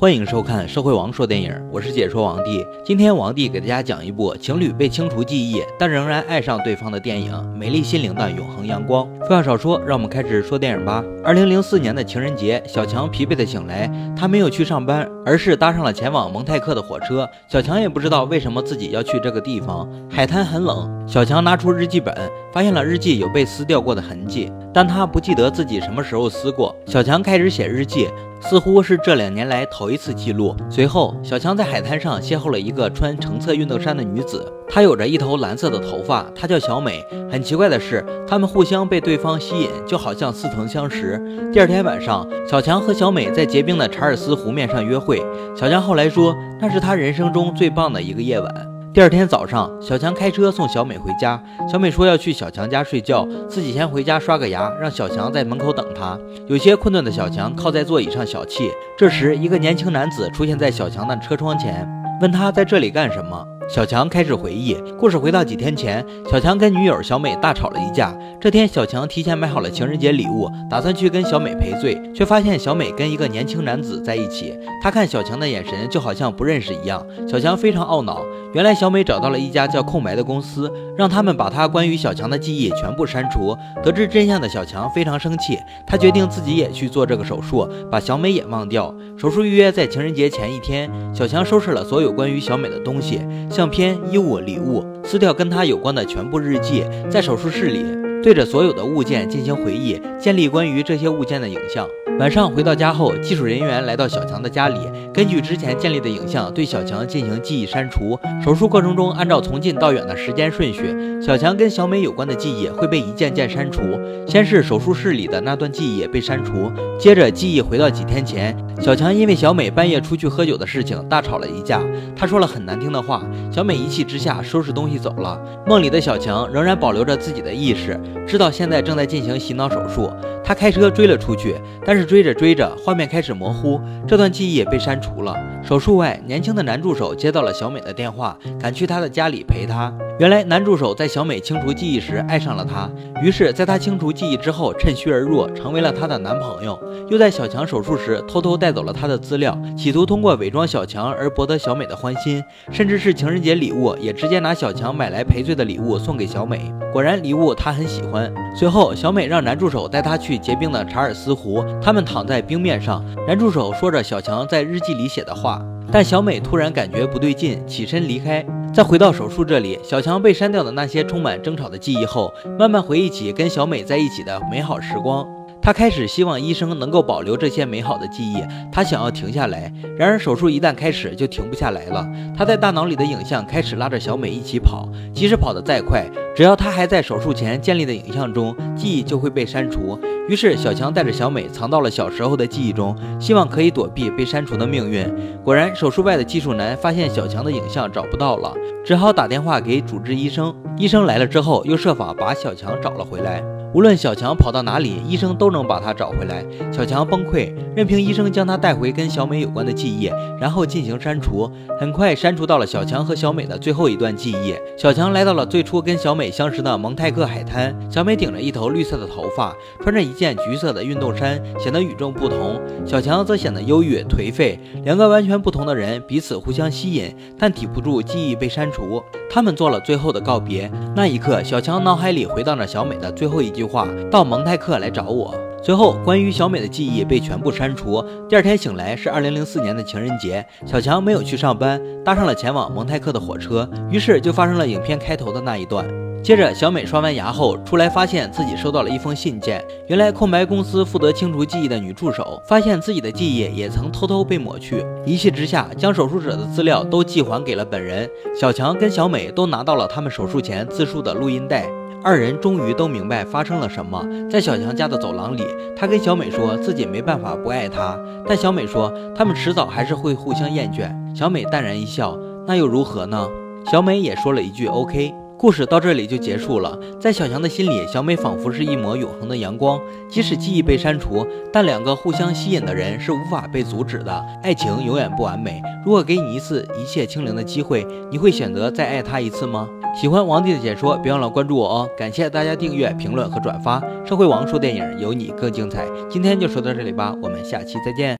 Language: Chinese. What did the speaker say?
欢迎收看《社会王说电影》，我是解说王帝。今天王帝给大家讲一部情侣被清除记忆，但仍然爱上对方的电影《美丽心灵的永恒阳光》。废话少说，让我们开始说电影吧。二零零四年的情人节，小强疲惫的醒来，他没有去上班，而是搭上了前往蒙泰克的火车。小强也不知道为什么自己要去这个地方，海滩很冷。小强拿出日记本，发现了日记有被撕掉过的痕迹，但他不记得自己什么时候撕过。小强开始写日记。似乎是这两年来头一次记录。随后，小强在海滩上邂逅了一个穿橙色运动衫的女子，她有着一头蓝色的头发，她叫小美。很奇怪的是，他们互相被对方吸引，就好像似曾相识。第二天晚上，小强和小美在结冰的查尔斯湖面上约会。小强后来说，那是他人生中最棒的一个夜晚。第二天早上，小强开车送小美回家。小美说要去小强家睡觉，自己先回家刷个牙，让小强在门口等她。有些困顿的小强靠在座椅上小憩。这时，一个年轻男子出现在小强的车窗前，问他在这里干什么。小强开始回忆故事，回到几天前，小强跟女友小美大吵了一架。这天，小强提前买好了情人节礼物，打算去跟小美赔罪，却发现小美跟一个年轻男子在一起。他看小强的眼神就好像不认识一样。小强非常懊恼。原来小美找到了一家叫空白的公司，让他们把他关于小强的记忆全部删除。得知真相的小强非常生气，他决定自己也去做这个手术，把小美也忘掉。手术预约在情人节前一天，小强收拾了所有关于小美的东西。相片、衣物、礼物，撕掉跟他有关的全部日记，在手术室里对着所有的物件进行回忆，建立关于这些物件的影像。晚上回到家后，技术人员来到小强的家里，根据之前建立的影像对小强进行记忆删除。手术过程中，按照从近到远的时间顺序，小强跟小美有关的记忆会被一件件删除。先是手术室里的那段记忆被删除，接着记忆回到几天前。小强因为小美半夜出去喝酒的事情大吵了一架，他说了很难听的话。小美一气之下收拾东西走了。梦里的小强仍然保留着自己的意识，知道现在正在进行洗脑手术。他开车追了出去，但是追着追着，画面开始模糊，这段记忆也被删除了。手术外，年轻的男助手接到了小美的电话，赶去她的家里陪她。原来，男助手在小美清除记忆时爱上了她，于是，在她清除记忆之后，趁虚而入，成为了她的男朋友。又在小强手术时偷偷带走了她的资料，企图通过伪装小强而博得小美的欢心，甚至是情人节礼物，也直接拿小强买来赔罪的礼物送给小美。果然，礼物她很喜欢。随后，小美让男助手带她去结冰的查尔斯湖，他们躺在冰面上，男助手说着小强在日记里写的话。但小美突然感觉不对劲，起身离开。再回到手术这里，小强被删掉的那些充满争吵的记忆后，慢慢回忆起跟小美在一起的美好时光。他开始希望医生能够保留这些美好的记忆，他想要停下来。然而手术一旦开始，就停不下来了。他在大脑里的影像开始拉着小美一起跑，即使跑得再快，只要他还在手术前建立的影像中，记忆就会被删除。于是小强带着小美藏到了小时候的记忆中，希望可以躲避被删除的命运。果然，手术外的技术男发现小强的影像找不到了，只好打电话给主治医生。医生来了之后，又设法把小强找了回来。无论小强跑到哪里，医生都能把他找回来。小强崩溃，任凭医生将他带回跟小美有关的记忆，然后进行删除。很快，删除到了小强和小美的最后一段记忆。小强来到了最初跟小美相识的蒙泰克海滩。小美顶着一头绿色的头发，穿着一件橘色的运动衫，显得与众不同。小强则显得忧郁颓废。两个完全不同的人彼此互相吸引，但抵不住记忆被删除。他们做了最后的告别。那一刻，小强脑海里回荡着小美的最后一句话：“到蒙泰克来找我。”随后，关于小美的记忆被全部删除。第二天醒来是二零零四年的情人节，小强没有去上班，搭上了前往蒙泰克的火车，于是就发生了影片开头的那一段。接着，小美刷完牙后出来，发现自己收到了一封信件。原来，空白公司负责清除记忆的女助手发现自己的记忆也曾偷偷被抹去，一气之下将手术者的资料都寄还给了本人。小强跟小美都拿到了他们手术前自述的录音带，二人终于都明白发生了什么。在小强家的走廊里，他跟小美说自己没办法不爱她，但小美说他们迟早还是会互相厌倦。小美淡然一笑，那又如何呢？小美也说了一句 OK。故事到这里就结束了。在小强的心里，小美仿佛是一抹永恒的阳光。即使记忆被删除，但两个互相吸引的人是无法被阻止的。爱情永远不完美。如果给你一次一切清零的机会，你会选择再爱他一次吗？喜欢王帝的解说，别忘了关注我哦！感谢大家订阅、评论和转发。社会王说电影，有你更精彩。今天就说到这里吧，我们下期再见。